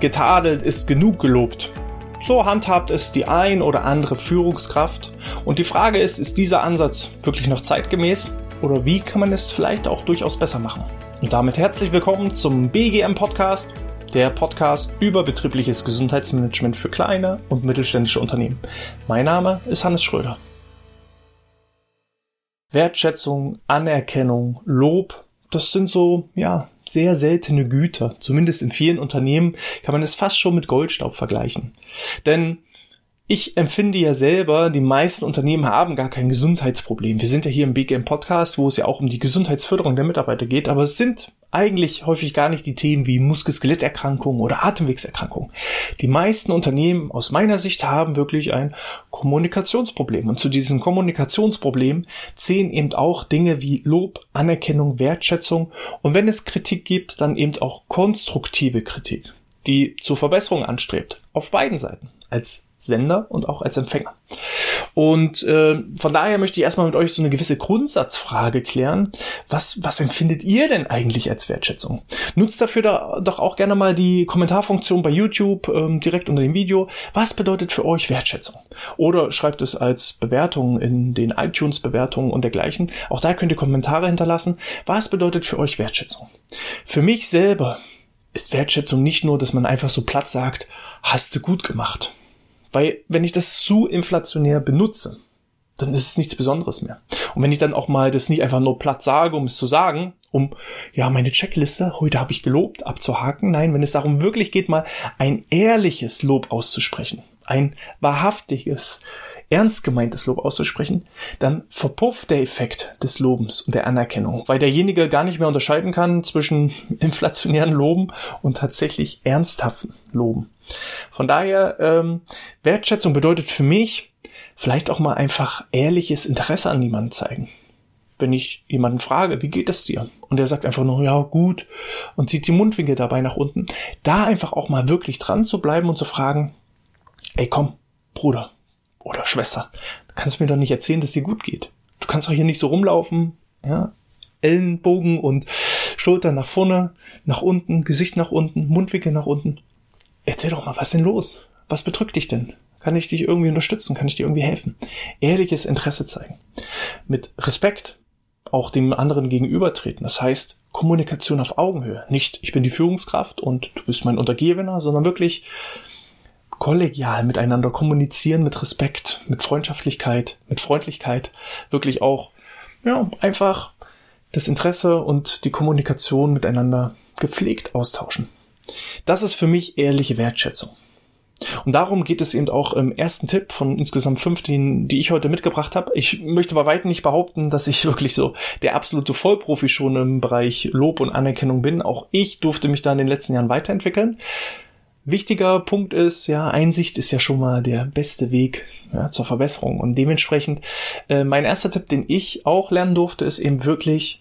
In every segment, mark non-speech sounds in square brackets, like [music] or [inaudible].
getadelt ist genug gelobt. So handhabt es die ein oder andere Führungskraft. Und die Frage ist, ist dieser Ansatz wirklich noch zeitgemäß? Oder wie kann man es vielleicht auch durchaus besser machen? Und damit herzlich willkommen zum BGM Podcast, der Podcast über betriebliches Gesundheitsmanagement für kleine und mittelständische Unternehmen. Mein Name ist Hannes Schröder. Wertschätzung, Anerkennung, Lob, das sind so, ja, sehr seltene Güter. Zumindest in vielen Unternehmen kann man es fast schon mit Goldstaub vergleichen. Denn ich empfinde ja selber, die meisten Unternehmen haben gar kein Gesundheitsproblem. Wir sind ja hier im BGM Podcast, wo es ja auch um die Gesundheitsförderung der Mitarbeiter geht, aber es sind eigentlich häufig gar nicht die Themen wie Muskel-Skeletterkrankungen oder Atemwegserkrankungen. Die meisten Unternehmen aus meiner Sicht haben wirklich ein Kommunikationsproblem. Und zu diesem Kommunikationsproblem zählen eben auch Dinge wie Lob, Anerkennung, Wertschätzung und wenn es Kritik gibt, dann eben auch konstruktive Kritik, die zur Verbesserung anstrebt. Auf beiden Seiten. Als Sender und auch als Empfänger. Und äh, von daher möchte ich erstmal mit euch so eine gewisse Grundsatzfrage klären. Was, was empfindet ihr denn eigentlich als Wertschätzung? Nutzt dafür da, doch auch gerne mal die Kommentarfunktion bei YouTube ähm, direkt unter dem Video. Was bedeutet für euch Wertschätzung? Oder schreibt es als Bewertung in den iTunes-Bewertungen und dergleichen. Auch da könnt ihr Kommentare hinterlassen. Was bedeutet für euch Wertschätzung? Für mich selber ist Wertschätzung nicht nur, dass man einfach so platt sagt, hast du gut gemacht weil wenn ich das zu inflationär benutze, dann ist es nichts Besonderes mehr. Und wenn ich dann auch mal das nicht einfach nur platt sage, um es zu sagen, um ja meine Checkliste, heute habe ich gelobt, abzuhaken. Nein, wenn es darum wirklich geht, mal ein ehrliches Lob auszusprechen, ein wahrhaftiges, ernst gemeintes Lob auszusprechen, dann verpufft der Effekt des Lobens und der Anerkennung, weil derjenige gar nicht mehr unterscheiden kann zwischen [laughs] inflationären Loben und tatsächlich ernsthaften Loben. Von daher, ähm, Wertschätzung bedeutet für mich vielleicht auch mal einfach ehrliches Interesse an jemanden zeigen. Wenn ich jemanden frage, wie geht es dir? Und er sagt einfach nur, ja, gut, und zieht die Mundwinkel dabei nach unten. Da einfach auch mal wirklich dran zu bleiben und zu fragen, ey, komm, Bruder oder Schwester, du kannst mir doch nicht erzählen, dass dir gut geht. Du kannst doch hier nicht so rumlaufen, ja, Ellenbogen und Schulter nach vorne, nach unten, Gesicht nach unten, Mundwinkel nach unten erzähl doch mal, was denn los? Was bedrückt dich denn? Kann ich dich irgendwie unterstützen? Kann ich dir irgendwie helfen? Ehrliches Interesse zeigen. Mit Respekt auch dem anderen gegenübertreten. Das heißt, Kommunikation auf Augenhöhe. Nicht, ich bin die Führungskraft und du bist mein Untergebener, sondern wirklich kollegial miteinander kommunizieren mit Respekt, mit Freundschaftlichkeit, mit Freundlichkeit. Wirklich auch, ja, einfach das Interesse und die Kommunikation miteinander gepflegt austauschen. Das ist für mich ehrliche Wertschätzung. Und darum geht es eben auch im ersten Tipp von insgesamt fünf, die, die ich heute mitgebracht habe. Ich möchte bei weitem nicht behaupten, dass ich [laughs] wirklich so der absolute Vollprofi schon im Bereich Lob und Anerkennung bin. Auch ich durfte mich da in den letzten Jahren weiterentwickeln. Wichtiger Punkt ist, ja, Einsicht ist ja schon mal der beste Weg ja, zur Verbesserung. Und dementsprechend, äh, mein erster Tipp, den ich auch lernen durfte, ist eben wirklich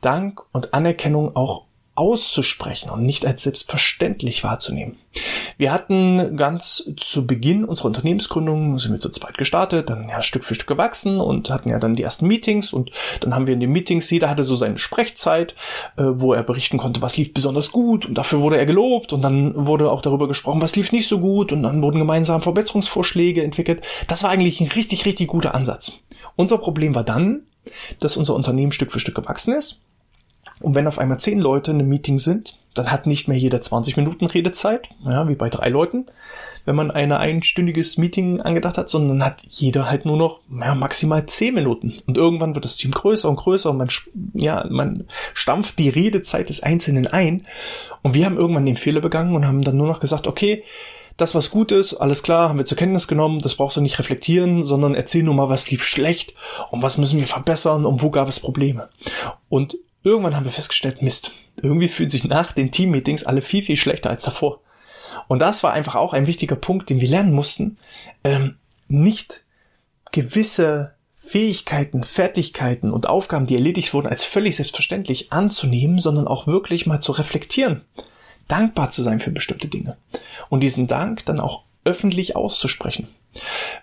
Dank und Anerkennung auch auszusprechen und nicht als selbstverständlich wahrzunehmen. Wir hatten ganz zu Beginn unserer Unternehmensgründung, sind wir zu zweit gestartet, dann ja Stück für Stück gewachsen und hatten ja dann die ersten Meetings und dann haben wir in den Meetings, jeder hatte so seine Sprechzeit, äh, wo er berichten konnte, was lief besonders gut und dafür wurde er gelobt und dann wurde auch darüber gesprochen, was lief nicht so gut und dann wurden gemeinsam Verbesserungsvorschläge entwickelt. Das war eigentlich ein richtig, richtig guter Ansatz. Unser Problem war dann, dass unser Unternehmen Stück für Stück gewachsen ist und wenn auf einmal zehn Leute in einem Meeting sind, dann hat nicht mehr jeder 20 Minuten Redezeit, ja, wie bei drei Leuten, wenn man ein einstündiges Meeting angedacht hat, sondern hat jeder halt nur noch ja, maximal zehn Minuten. Und irgendwann wird das Team größer und größer und man, ja, man stampft die Redezeit des Einzelnen ein. Und wir haben irgendwann den Fehler begangen und haben dann nur noch gesagt, okay, das, was gut ist, alles klar, haben wir zur Kenntnis genommen, das brauchst du nicht reflektieren, sondern erzähl nur mal, was lief schlecht und was müssen wir verbessern und wo gab es Probleme. Und Irgendwann haben wir festgestellt, Mist, irgendwie fühlen sich nach den Teammeetings alle viel, viel schlechter als davor. Und das war einfach auch ein wichtiger Punkt, den wir lernen mussten, ähm, nicht gewisse Fähigkeiten, Fertigkeiten und Aufgaben, die erledigt wurden, als völlig selbstverständlich anzunehmen, sondern auch wirklich mal zu reflektieren, dankbar zu sein für bestimmte Dinge und diesen Dank dann auch öffentlich auszusprechen.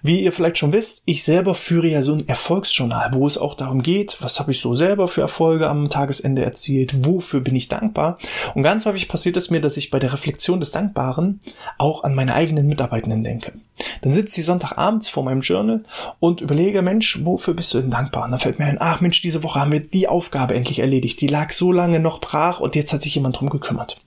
Wie ihr vielleicht schon wisst, ich selber führe ja so ein Erfolgsjournal, wo es auch darum geht, was habe ich so selber für Erfolge am Tagesende erzielt, wofür bin ich dankbar. Und ganz häufig passiert es mir, dass ich bei der Reflexion des Dankbaren auch an meine eigenen Mitarbeitenden denke. Dann sitze ich Sonntagabends vor meinem Journal und überlege, Mensch, wofür bist du denn dankbar? Und dann fällt mir ein, ach Mensch, diese Woche haben wir die Aufgabe endlich erledigt. Die lag so lange noch brach und jetzt hat sich jemand drum gekümmert.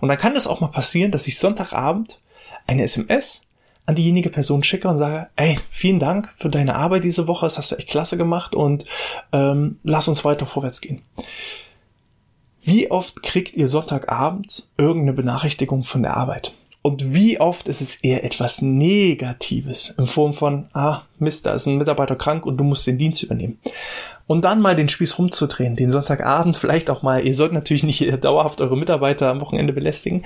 Und dann kann es auch mal passieren, dass ich Sonntagabend eine SMS an diejenige Person schicke und sage, ey, vielen Dank für deine Arbeit diese Woche, das hast du echt klasse gemacht und ähm, lass uns weiter vorwärts gehen. Wie oft kriegt ihr Sonntagabend irgendeine Benachrichtigung von der Arbeit? Und wie oft ist es eher etwas Negatives in Form von, ah, Mist, da ist ein Mitarbeiter krank und du musst den Dienst übernehmen. Und dann mal den Spieß rumzudrehen, den Sonntagabend [laughs] vielleicht auch mal, ihr sollt natürlich nicht [laughs] dauerhaft eure Mitarbeiter am Wochenende belästigen,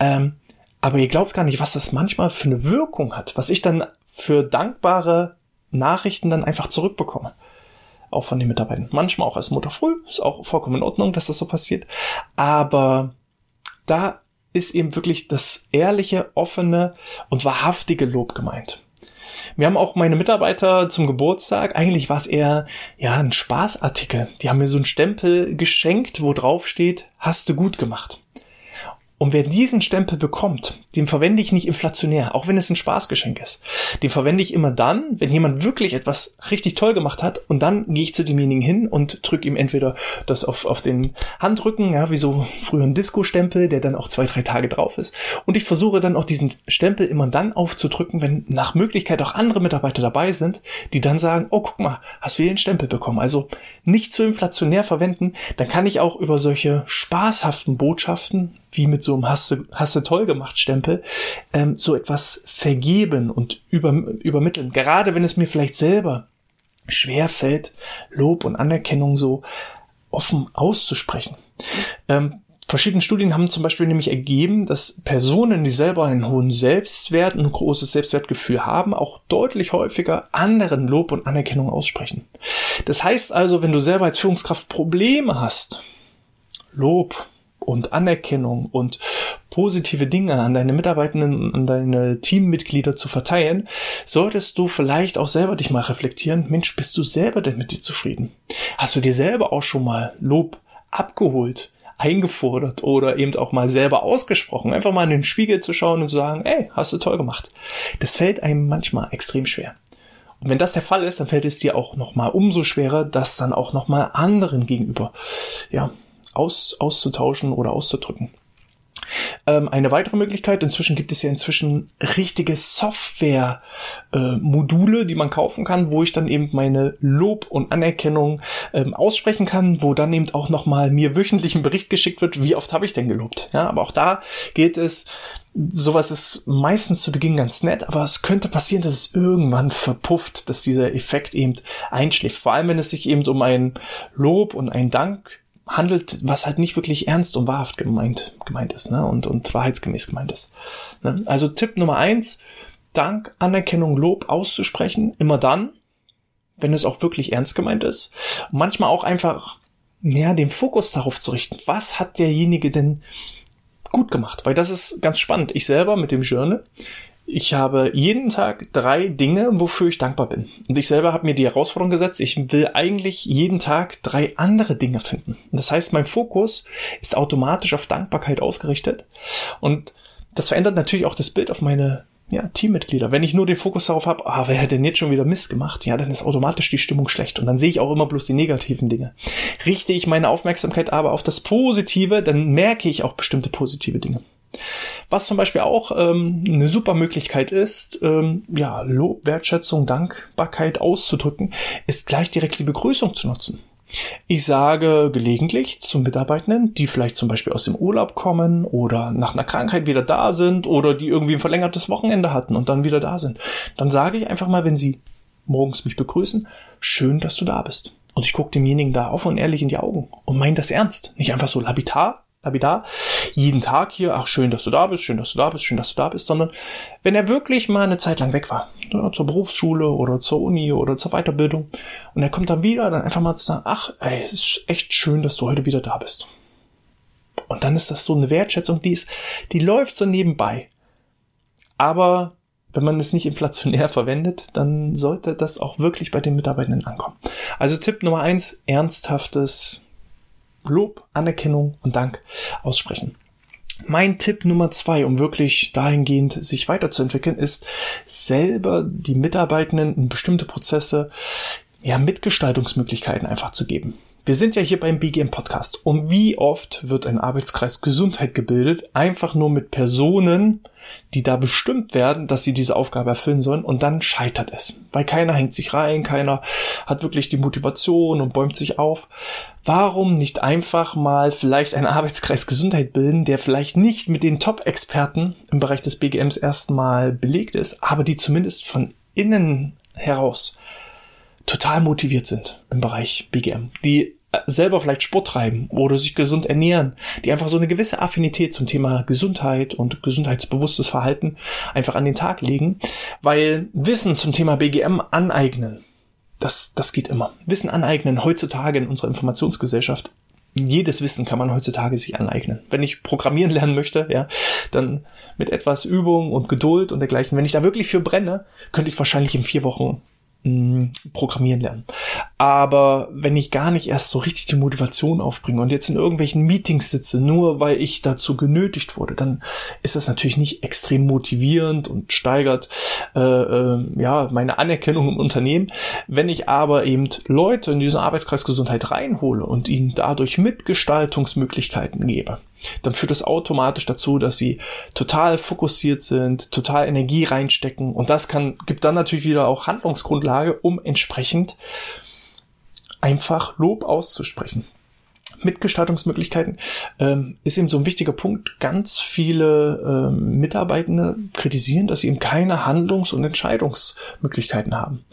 ähm, aber ihr glaubt gar nicht, was das manchmal für eine Wirkung hat, was ich dann für dankbare Nachrichten dann einfach zurückbekomme. Auch von den Mitarbeitern. Manchmal auch als Mutter früh, ist auch vollkommen in Ordnung, dass das so passiert. Aber da ist eben wirklich das ehrliche, offene und wahrhaftige Lob gemeint. Wir haben auch meine Mitarbeiter zum Geburtstag, eigentlich war es eher ja ein Spaßartikel. Die haben mir so einen Stempel geschenkt, wo drauf steht, hast du gut gemacht. Und wer diesen Stempel bekommt, den verwende ich nicht inflationär, auch wenn es ein Spaßgeschenk ist. Den verwende ich immer dann, wenn jemand wirklich etwas richtig toll gemacht hat und dann gehe ich zu demjenigen hin und drücke ihm entweder das auf, auf den Handrücken, ja, wie so früher ein Disco-Stempel, der dann auch zwei, drei Tage drauf ist. Und ich versuche dann auch diesen Stempel immer dann aufzudrücken, wenn nach Möglichkeit auch andere Mitarbeiter dabei sind, die dann sagen, oh, guck mal, hast du hier den Stempel bekommen. Also nicht zu inflationär verwenden, dann kann ich auch über solche spaßhaften Botschaften wie mit so einem hast du toll gemacht Stempel, ähm, so etwas vergeben und über, übermitteln. Gerade wenn es mir vielleicht selber schwer fällt, Lob und Anerkennung so offen auszusprechen. Ähm, verschiedene Studien haben zum Beispiel nämlich ergeben, dass Personen, die selber einen hohen Selbstwert, ein großes Selbstwertgefühl haben, auch deutlich häufiger anderen Lob und Anerkennung aussprechen. Das heißt also, wenn du selber als Führungskraft Probleme hast, Lob, und Anerkennung und positive Dinge an deine Mitarbeitenden, an deine Teammitglieder zu verteilen, solltest du vielleicht auch selber dich mal reflektieren, Mensch, bist du selber denn mit dir zufrieden? Hast du dir selber auch schon mal Lob abgeholt? eingefordert oder eben auch mal selber ausgesprochen, einfach mal in den Spiegel zu schauen und zu sagen, ey, hast du toll gemacht. Das fällt einem manchmal extrem schwer. Und wenn das der Fall ist, dann fällt es dir auch noch mal umso schwerer, das dann auch noch mal anderen gegenüber, ja, aus, auszutauschen oder auszudrücken. Ähm, eine weitere Möglichkeit, inzwischen gibt es ja inzwischen richtige Software-Module, äh, die man kaufen kann, wo ich dann eben meine Lob und Anerkennung ähm, aussprechen kann, wo dann eben auch nochmal mir wöchentlich ein Bericht geschickt wird, wie oft habe ich denn gelobt. Ja, aber auch da gilt es, sowas ist meistens zu Beginn ganz nett, aber es könnte passieren, dass es irgendwann verpufft, dass dieser Effekt eben einschläft. Vor allem, wenn es sich eben um ein Lob und ein Dank handelt, was halt nicht wirklich ernst und wahrhaft gemeint, gemeint ist, ne? Und, und wahrheitsgemäß gemeint ist. Ne? Also Tipp Nummer eins, Dank, Anerkennung, Lob auszusprechen, immer dann, wenn es auch wirklich ernst gemeint ist. Manchmal auch einfach, ja, den Fokus darauf zu richten. Was hat derjenige denn gut gemacht? Weil das ist ganz spannend. Ich selber mit dem Journal, ich habe jeden Tag drei Dinge, wofür ich dankbar bin. Und ich selber habe mir die Herausforderung gesetzt, ich will eigentlich jeden Tag drei andere Dinge finden. Das heißt, mein Fokus ist automatisch auf Dankbarkeit ausgerichtet. Und das verändert natürlich auch das Bild auf meine ja, Teammitglieder. Wenn ich nur den Fokus darauf habe, ah, wer hat denn jetzt schon wieder Mist gemacht? Ja, dann ist automatisch die Stimmung schlecht. Und dann sehe ich auch immer bloß die negativen Dinge. Richte ich meine Aufmerksamkeit aber auf das Positive, dann merke ich auch bestimmte positive Dinge. Was zum Beispiel auch ähm, eine super Möglichkeit ist, ähm, ja, Lob, Wertschätzung, Dankbarkeit auszudrücken, ist gleich direkt die Begrüßung zu nutzen. Ich sage gelegentlich zu Mitarbeitenden, die vielleicht zum Beispiel aus dem Urlaub kommen oder nach einer Krankheit wieder da sind oder die irgendwie ein verlängertes Wochenende hatten und dann wieder da sind. Dann sage ich einfach mal, wenn sie morgens mich begrüßen, schön, dass du da bist. Und ich gucke demjenigen da offen und ehrlich in die Augen und meine das ernst. Nicht einfach so labitar, lapidar, jeden Tag hier, ach schön, dass du da bist, schön, dass du da bist, schön, dass du da bist, sondern wenn er wirklich mal eine Zeit lang weg war, ja, zur Berufsschule oder zur Uni oder zur Weiterbildung und er kommt dann wieder, dann einfach mal zu sagen, ach, ey, es ist echt schön, dass du heute wieder da bist. Und dann ist das so eine Wertschätzung, die ist, die läuft so nebenbei. Aber wenn man es nicht inflationär [laughs] verwendet, dann sollte das auch wirklich bei den Mitarbeitenden ankommen. Also Tipp Nummer eins, ernsthaftes Lob, Anerkennung und Dank aussprechen. Mein Tipp Nummer zwei, um wirklich dahingehend sich weiterzuentwickeln, ist selber die Mitarbeitenden in bestimmte Prozesse ja Mitgestaltungsmöglichkeiten einfach zu geben. Wir sind ja hier beim BGM Podcast. Und wie oft wird ein Arbeitskreis Gesundheit gebildet? Einfach nur mit Personen, die da bestimmt werden, dass sie diese Aufgabe erfüllen sollen. Und dann scheitert es. Weil keiner hängt sich rein, keiner hat wirklich die Motivation und bäumt sich auf. Warum nicht einfach mal vielleicht einen Arbeitskreis Gesundheit bilden, der vielleicht nicht mit den Top-Experten im Bereich des BGMs erstmal belegt ist, aber die zumindest von innen heraus total motiviert sind im Bereich BGM, die selber vielleicht Sport treiben oder sich gesund ernähren, die einfach so eine gewisse Affinität zum Thema Gesundheit und gesundheitsbewusstes Verhalten einfach an den Tag legen, weil Wissen zum Thema BGM aneignen, das, das geht immer. Wissen aneignen heutzutage in unserer Informationsgesellschaft. Jedes Wissen kann man heutzutage sich aneignen. Wenn ich programmieren lernen möchte, ja, dann mit etwas Übung und Geduld und dergleichen. Wenn ich da wirklich für brenne, könnte ich wahrscheinlich in vier Wochen mh, Programmieren lernen. Aber wenn ich gar nicht erst so richtig die Motivation aufbringe und jetzt in irgendwelchen Meetings sitze, nur weil ich dazu genötigt wurde, dann ist das natürlich nicht extrem motivierend und steigert äh, äh, ja meine Anerkennung im Unternehmen. Wenn ich aber eben Leute in diesen Arbeitskreis Gesundheit reinhole und ihnen dadurch Mitgestaltungsmöglichkeiten gebe, dann führt das automatisch dazu, dass sie total fokussiert sind, total Energie reinstecken und das kann, gibt dann natürlich wieder auch Handlungsgrundlage, um entsprechend einfach Lob auszusprechen. Mitgestaltungsmöglichkeiten ähm, ist eben so ein wichtiger Punkt. Ganz viele ähm, Mitarbeitende kritisieren, dass sie eben keine Handlungs- und Entscheidungsmöglichkeiten haben.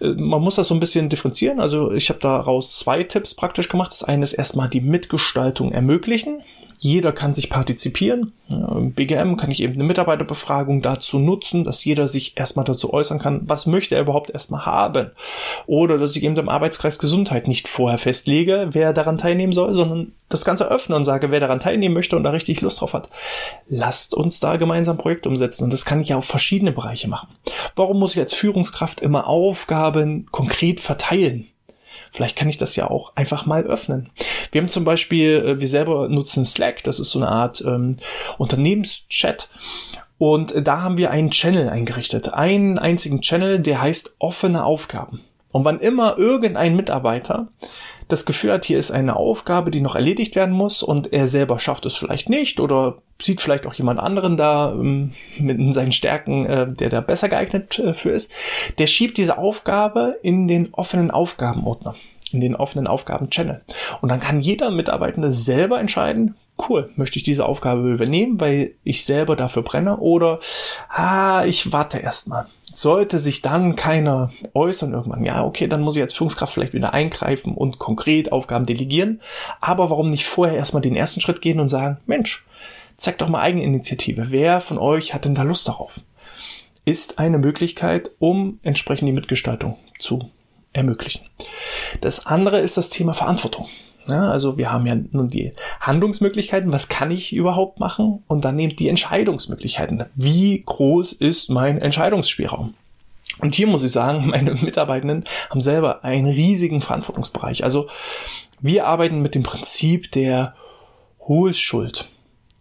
Äh, man muss das so ein bisschen differenzieren. Also ich habe daraus zwei Tipps praktisch gemacht. Das eine ist erstmal die Mitgestaltung ermöglichen. Jeder kann sich partizipieren. BGM kann ich eben eine Mitarbeiterbefragung dazu nutzen, dass jeder sich erstmal dazu äußern kann, was möchte er überhaupt erstmal haben. Oder dass ich eben im Arbeitskreis Gesundheit nicht vorher festlege, wer daran teilnehmen soll, sondern das Ganze öffne und sage, wer daran teilnehmen möchte und da richtig Lust drauf hat. Lasst uns da gemeinsam Projekte umsetzen. Und das kann ich ja auf verschiedene Bereiche machen. Warum muss ich als Führungskraft immer Aufgaben konkret verteilen? Vielleicht kann ich das ja auch einfach mal öffnen. Wir haben zum Beispiel, äh, wir selber nutzen Slack, das ist so eine Art ähm, Unternehmenschat. Und da haben wir einen Channel eingerichtet. Einen einzigen Channel, der heißt offene Aufgaben. Und wann immer irgendein Mitarbeiter das Gefühl hat, hier ist eine Aufgabe, die noch erledigt werden muss und er selber schafft es vielleicht nicht oder sieht vielleicht auch jemand anderen da ähm, mit seinen Stärken, äh, der da besser geeignet äh, für ist, der schiebt diese Aufgabe in den offenen Aufgabenordner, in den offenen Aufgaben-Channel. Und dann kann jeder Mitarbeitende selber entscheiden, cool, möchte ich diese Aufgabe übernehmen, weil ich selber dafür brenne oder ah, ich warte erstmal. Sollte sich dann keiner äußern irgendwann, ja, okay, dann muss ich als Führungskraft vielleicht wieder eingreifen und konkret Aufgaben delegieren. Aber warum nicht vorher erstmal den ersten Schritt gehen und sagen, Mensch, zeigt doch mal Eigeninitiative. Wer von euch hat denn da Lust darauf? Ist eine Möglichkeit, um entsprechend die Mitgestaltung zu ermöglichen. Das andere ist das Thema Verantwortung. Ja, also wir haben ja nun die Handlungsmöglichkeiten, was kann ich überhaupt machen? Und dann eben die Entscheidungsmöglichkeiten. Wie groß ist mein Entscheidungsspielraum? Und hier muss ich sagen, [laughs] meine Mitarbeitenden haben selber einen riesigen Verantwortungsbereich. Also wir arbeiten mit dem Prinzip der hohes Schuld.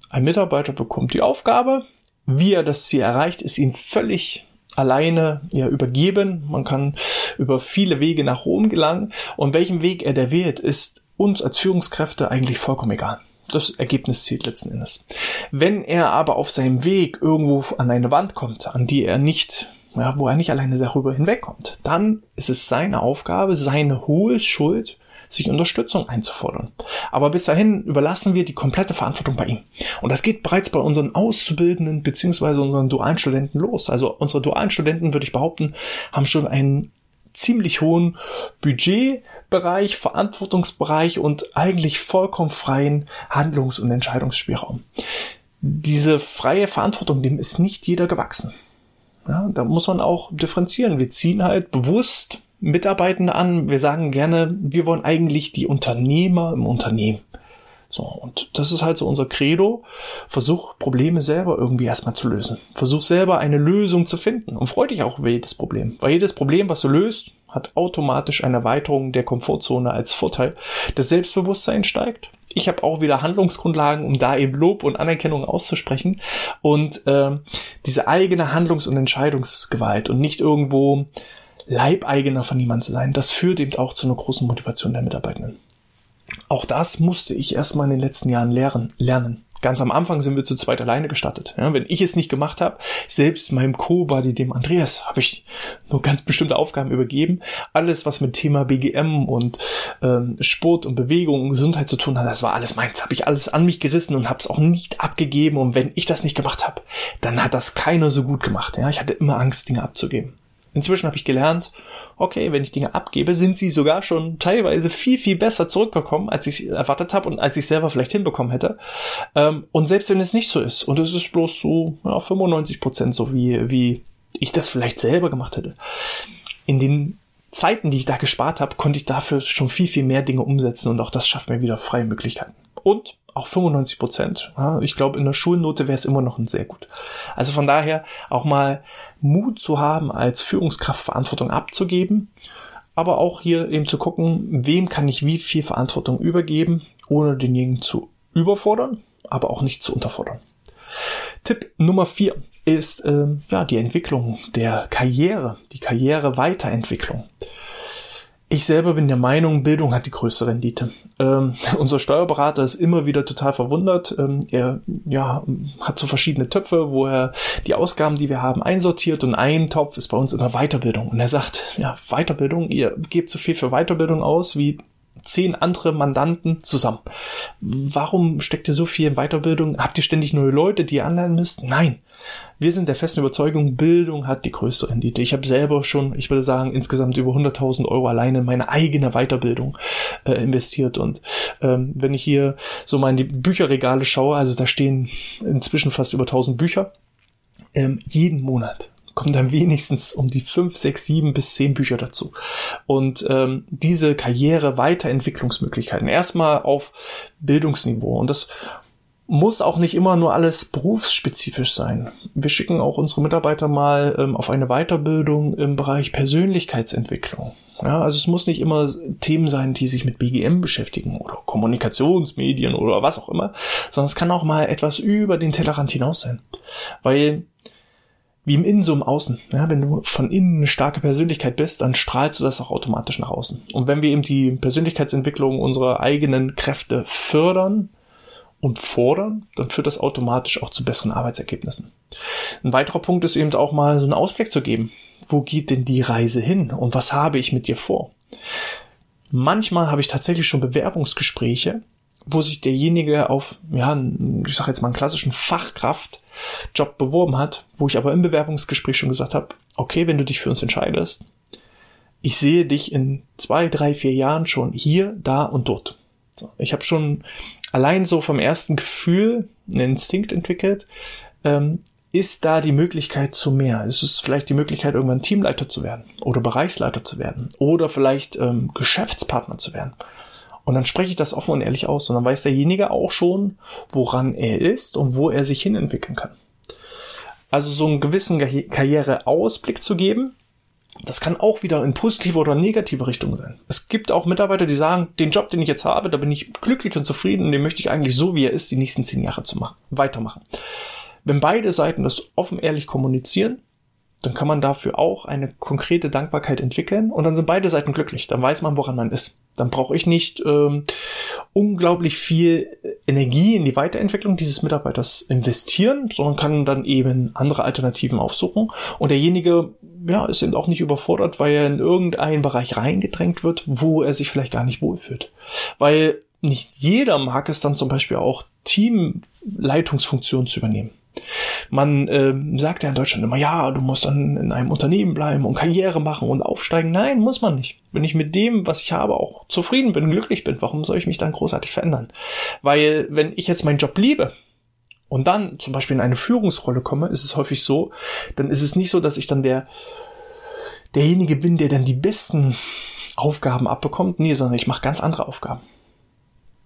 Ein Mitarbeiter bekommt die Aufgabe, wie er das Ziel erreicht, ist ihm völlig alleine ja, übergeben. Man kann über viele Wege nach Rom gelangen. Und welchen Weg er da wählt, ist uns als Führungskräfte eigentlich vollkommen egal. Das Ergebnis zählt letzten Endes. Wenn er aber auf seinem Weg irgendwo an eine Wand kommt, an die er nicht, ja, wo er nicht alleine darüber hinwegkommt, dann ist es seine Aufgabe, seine hohe Schuld, sich Unterstützung einzufordern. Aber bis dahin überlassen wir die komplette Verantwortung bei ihm. Und das geht bereits bei unseren Auszubildenden beziehungsweise unseren dualen Studenten los. Also unsere dualen Studenten, würde ich behaupten, haben schon einen ziemlich hohen Budgetbereich, Verantwortungsbereich und eigentlich vollkommen freien Handlungs- und Entscheidungsspielraum. Diese freie Verantwortung, dem ist nicht jeder gewachsen. Ja, da muss man auch differenzieren. Wir ziehen halt bewusst Mitarbeitende an. Wir sagen gerne, wir wollen eigentlich die Unternehmer im Unternehmen. So, und das ist halt so unser Credo. Versuch Probleme selber irgendwie erstmal zu lösen. Versuch selber eine Lösung zu finden und freu dich auch über jedes Problem. Weil jedes Problem, was du löst, hat automatisch eine Erweiterung der Komfortzone als Vorteil. Das Selbstbewusstsein steigt. Ich habe auch wieder Handlungsgrundlagen, um da eben Lob und Anerkennung auszusprechen. Und äh, diese eigene Handlungs- und Entscheidungsgewalt und nicht irgendwo Leibeigener von niemandem zu sein, das führt eben auch zu einer großen Motivation der Mitarbeitenden. Auch das musste ich erstmal in den letzten Jahren lernen. lernen. Ganz am Anfang sind wir zu zweit alleine gestartet. Ja, wenn ich es nicht gemacht habe, selbst meinem Co-Buddy, dem Andreas, habe ich nur ganz bestimmte Aufgaben übergeben. Alles, was mit Thema BGM und ähm, Sport und Bewegung und Gesundheit zu tun hat, das war alles meins. Habe ich alles an mich gerissen und habe es auch nicht abgegeben. Und wenn ich das nicht gemacht habe, dann hat das keiner so gut gemacht. Ja, ich hatte immer Angst, Dinge abzugeben. Inzwischen habe ich gelernt, okay, wenn ich Dinge abgebe, sind sie sogar schon teilweise viel, viel besser zurückgekommen, als ich erwartet habe und als ich selber vielleicht hinbekommen hätte. Ähm, und selbst wenn es nicht so ist, und es ist bloß so ja, 95 Prozent so, wie, wie ich das vielleicht selber gemacht hätte, in den Zeiten, die ich da gespart habe, konnte ich dafür schon viel, viel mehr Dinge umsetzen und auch das schafft mir wieder freie Möglichkeiten. Und auch 95 Prozent. Ja, ich glaube, in der Schulnote wäre es immer noch ein sehr gut. Also von daher auch mal Mut zu haben, als Führungskraft Verantwortung abzugeben, aber auch hier eben zu gucken, wem kann ich wie viel Verantwortung übergeben, ohne denjenigen zu überfordern, aber auch nicht zu unterfordern. Tipp Nummer vier ist ähm, ja die Entwicklung der Karriere, die Karriereweiterentwicklung. Ich selber bin der Meinung, Bildung hat die größte Rendite. Ähm, [laughs] unser Steuerberater ist immer wieder total verwundert. Ähm, er ja, hat so verschiedene Töpfe, wo er die Ausgaben, die wir haben, einsortiert und ein Topf ist bei uns immer Weiterbildung. Und er sagt, ja, Weiterbildung, ihr gebt so viel für Weiterbildung aus wie zehn andere Mandanten zusammen. Warum steckt ihr so viel in Weiterbildung? Habt ihr ständig neue Leute, die ihr anlernen müsst? Nein. Wir sind der festen Überzeugung, Bildung hat die größte Rendite. Ich habe selber schon, ich würde sagen, insgesamt über 100.000 Euro alleine in meine eigene Weiterbildung äh, investiert. Und ähm, wenn ich hier so mal in die Bücherregale schaue, also da stehen inzwischen fast über 1000 Bücher, ähm, jeden Monat kommen dann wenigstens um die fünf, sechs, sieben bis zehn Bücher dazu. Und ähm, diese Karriere Weiterentwicklungsmöglichkeiten erstmal auf Bildungsniveau. Und das muss auch nicht immer nur alles berufsspezifisch sein. Wir schicken auch unsere Mitarbeiter mal ähm, auf eine Weiterbildung im Bereich Persönlichkeitsentwicklung. Ja, also es muss nicht immer Themen sein, die sich mit BGM beschäftigen oder Kommunikationsmedien oder was auch immer, sondern es kann auch mal etwas über den Tellerrand hinaus sein. Weil wie im Innen so im Außen. Ja, wenn du von innen eine starke Persönlichkeit bist, dann strahlst du das auch automatisch nach außen. Und wenn wir eben die Persönlichkeitsentwicklung unserer eigenen Kräfte fördern und fordern, dann führt das automatisch auch zu besseren Arbeitsergebnissen. Ein weiterer Punkt ist eben auch mal so einen Ausblick zu geben. Wo geht denn die Reise hin und was habe ich mit dir vor? Manchmal habe ich tatsächlich schon Bewerbungsgespräche, wo sich derjenige auf, ja, ich sage jetzt mal einen klassischen Fachkraftjob beworben hat, wo ich aber im Bewerbungsgespräch schon gesagt habe, okay, wenn du dich für uns entscheidest, ich sehe dich in zwei, drei, vier Jahren schon hier, da und dort. So, ich habe schon allein so vom ersten Gefühl einen Instinkt entwickelt, ähm, ist da die Möglichkeit zu mehr? Ist es vielleicht die Möglichkeit, irgendwann Teamleiter zu werden oder Bereichsleiter zu werden oder vielleicht ähm, Geschäftspartner zu werden? Und dann spreche ich das offen und ehrlich aus und dann weiß derjenige auch schon, woran er ist und wo er sich hin entwickeln kann. Also so einen gewissen Karriereausblick zu geben, das kann auch wieder in positive oder negative Richtung sein. Es gibt auch Mitarbeiter, die sagen, den Job, den ich jetzt habe, da bin ich glücklich und zufrieden und den möchte ich eigentlich so, wie er ist, die nächsten zehn Jahre zu machen, weitermachen. Wenn beide Seiten das offen ehrlich kommunizieren, dann kann man dafür auch eine konkrete Dankbarkeit entwickeln und dann sind beide Seiten glücklich. Dann weiß man, woran man ist. Dann brauche ich nicht ähm, unglaublich viel Energie in die Weiterentwicklung dieses Mitarbeiters investieren, sondern kann dann eben andere Alternativen aufsuchen. Und derjenige ja, ist eben auch nicht überfordert, weil er in irgendeinen Bereich reingedrängt wird, wo er sich vielleicht gar nicht wohlfühlt. Weil nicht jeder mag es dann zum Beispiel auch Teamleitungsfunktionen zu übernehmen. Man äh, sagt ja in Deutschland immer, ja, du musst dann in einem Unternehmen bleiben und Karriere machen und aufsteigen. Nein, muss man nicht. Wenn ich mit dem, was ich habe, auch zufrieden bin, glücklich bin, warum soll ich mich dann großartig verändern? Weil wenn ich jetzt meinen Job liebe, und dann zum Beispiel in eine Führungsrolle komme, ist es häufig so, dann ist es nicht so, dass ich dann der, derjenige bin, der dann die besten Aufgaben abbekommt. Nee, sondern ich mache ganz andere Aufgaben.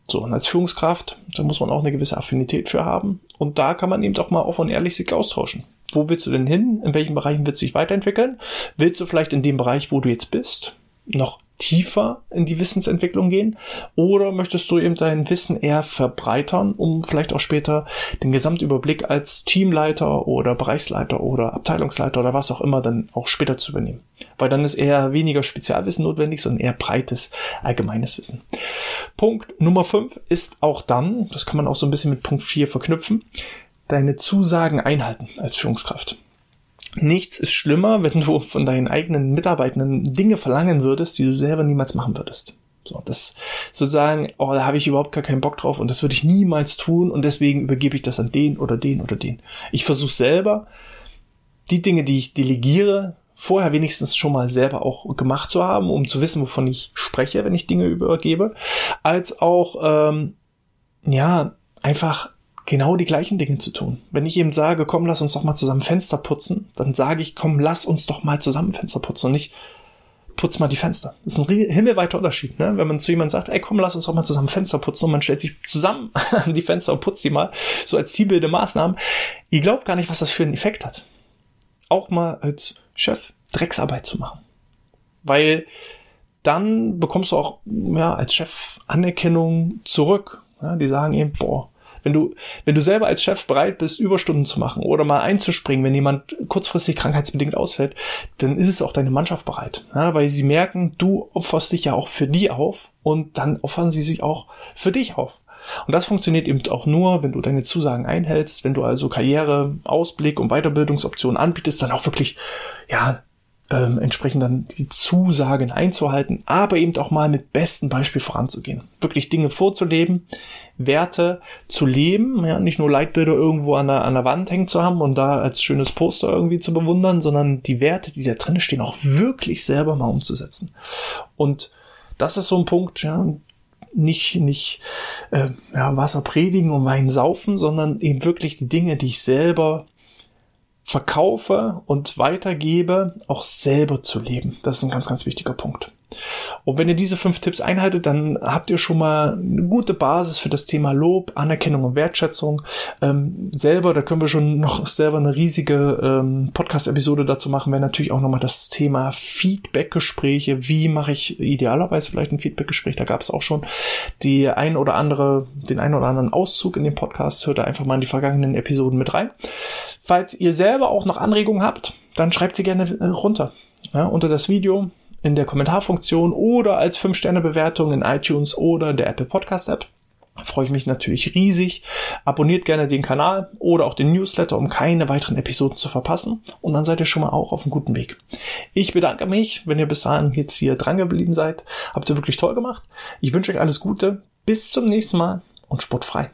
So, und als Führungskraft, da muss man auch eine gewisse Affinität für haben. Und da kann man eben auch mal offen und ehrlich sich austauschen. Wo willst du denn hin? In welchen Bereichen willst du dich weiterentwickeln? Willst du vielleicht in dem Bereich, wo du jetzt bist, noch tiefer in die Wissensentwicklung gehen? Oder möchtest du eben dein Wissen eher verbreitern, um vielleicht auch später den Gesamtüberblick als Teamleiter oder Bereichsleiter oder Abteilungsleiter oder was auch immer dann auch später zu übernehmen? Weil dann ist eher weniger Spezialwissen notwendig, sondern eher breites, allgemeines Wissen. Punkt Nummer 5 ist auch dann, das kann man auch so ein bisschen mit Punkt 4 verknüpfen, deine Zusagen einhalten als Führungskraft. Nichts ist schlimmer, wenn du von deinen eigenen Mitarbeitenden Dinge verlangen würdest, die du selber niemals machen würdest. So, das sozusagen, oh, da habe ich überhaupt gar keinen Bock drauf und das würde ich niemals tun und deswegen übergebe ich das an den oder den oder den. Ich versuche selber, die Dinge, die ich delegiere, vorher wenigstens schon mal selber auch gemacht zu haben, um zu wissen, wovon ich spreche, wenn ich Dinge übergebe, als auch, ähm, ja, einfach genau die gleichen Dinge zu tun. Wenn ich eben sage, komm, lass uns doch mal zusammen Fenster putzen, dann sage ich, komm, lass uns doch mal zusammen Fenster putzen und nicht putz mal die Fenster. Das ist ein himmelweiter Unterschied, ne? Wenn man zu jemandem sagt, ey, komm, lass uns doch mal zusammen Fenster putzen und man stellt sich zusammen [laughs] an die Fenster und putzt die mal, so als teambildende Maßnahmen. Ihr glaubt gar nicht, was das für einen Effekt hat. Auch mal als Chef Drecksarbeit zu machen. Weil dann bekommst du auch, ja, als Chef Anerkennung zurück. Ja, die sagen eben, boah, wenn du, wenn du selber als Chef bereit bist, Überstunden zu machen oder mal einzuspringen, wenn jemand kurzfristig krankheitsbedingt ausfällt, dann ist es auch deine Mannschaft bereit. Ja, weil sie merken, du opferst dich ja auch für die auf und dann opfern sie sich auch für dich auf. Und das funktioniert eben auch nur, wenn du deine Zusagen einhältst, wenn du also Karriere, Ausblick und Weiterbildungsoptionen anbietest, dann auch wirklich, ja, ähm, entsprechend dann die Zusagen einzuhalten, aber eben auch mal mit bestem Beispiel voranzugehen. Wirklich Dinge vorzuleben, Werte zu leben, ja, nicht nur Leitbilder irgendwo an der, an der Wand hängen zu haben und da als schönes Poster irgendwie zu bewundern, sondern die Werte, die da drin stehen, auch wirklich selber mal umzusetzen. Und das ist so ein Punkt, ja, nicht, nicht äh, ja, Wasser predigen und Wein saufen, sondern eben wirklich die Dinge, die ich selber verkaufe und weitergebe, auch selber zu leben. Das ist ein ganz, ganz wichtiger Punkt. Und wenn ihr diese fünf Tipps einhaltet, dann habt ihr schon mal eine gute Basis für das Thema Lob, Anerkennung und Wertschätzung. Ähm, selber, da können wir schon noch selber eine riesige ähm, Podcast-Episode dazu machen, wäre natürlich auch nochmal das Thema Feedback-Gespräche. Wie mache ich idealerweise vielleicht ein Feedback-Gespräch? Da gab es auch schon die ein oder andere, den ein oder anderen Auszug in dem Podcast. Hört da einfach mal in die vergangenen Episoden mit rein. Falls ihr selber auch noch Anregungen habt, dann schreibt sie gerne runter. Ja, unter das Video in der Kommentarfunktion oder als 5-Sterne-Bewertung in iTunes oder in der Apple Podcast App. Freue ich mich natürlich riesig. Abonniert gerne den Kanal oder auch den Newsletter, um keine weiteren Episoden zu verpassen. Und dann seid ihr schon mal auch auf einem guten Weg. Ich bedanke mich, wenn ihr bis dahin jetzt hier dran geblieben seid. Habt ihr wirklich toll gemacht. Ich wünsche euch alles Gute. Bis zum nächsten Mal und sportfrei.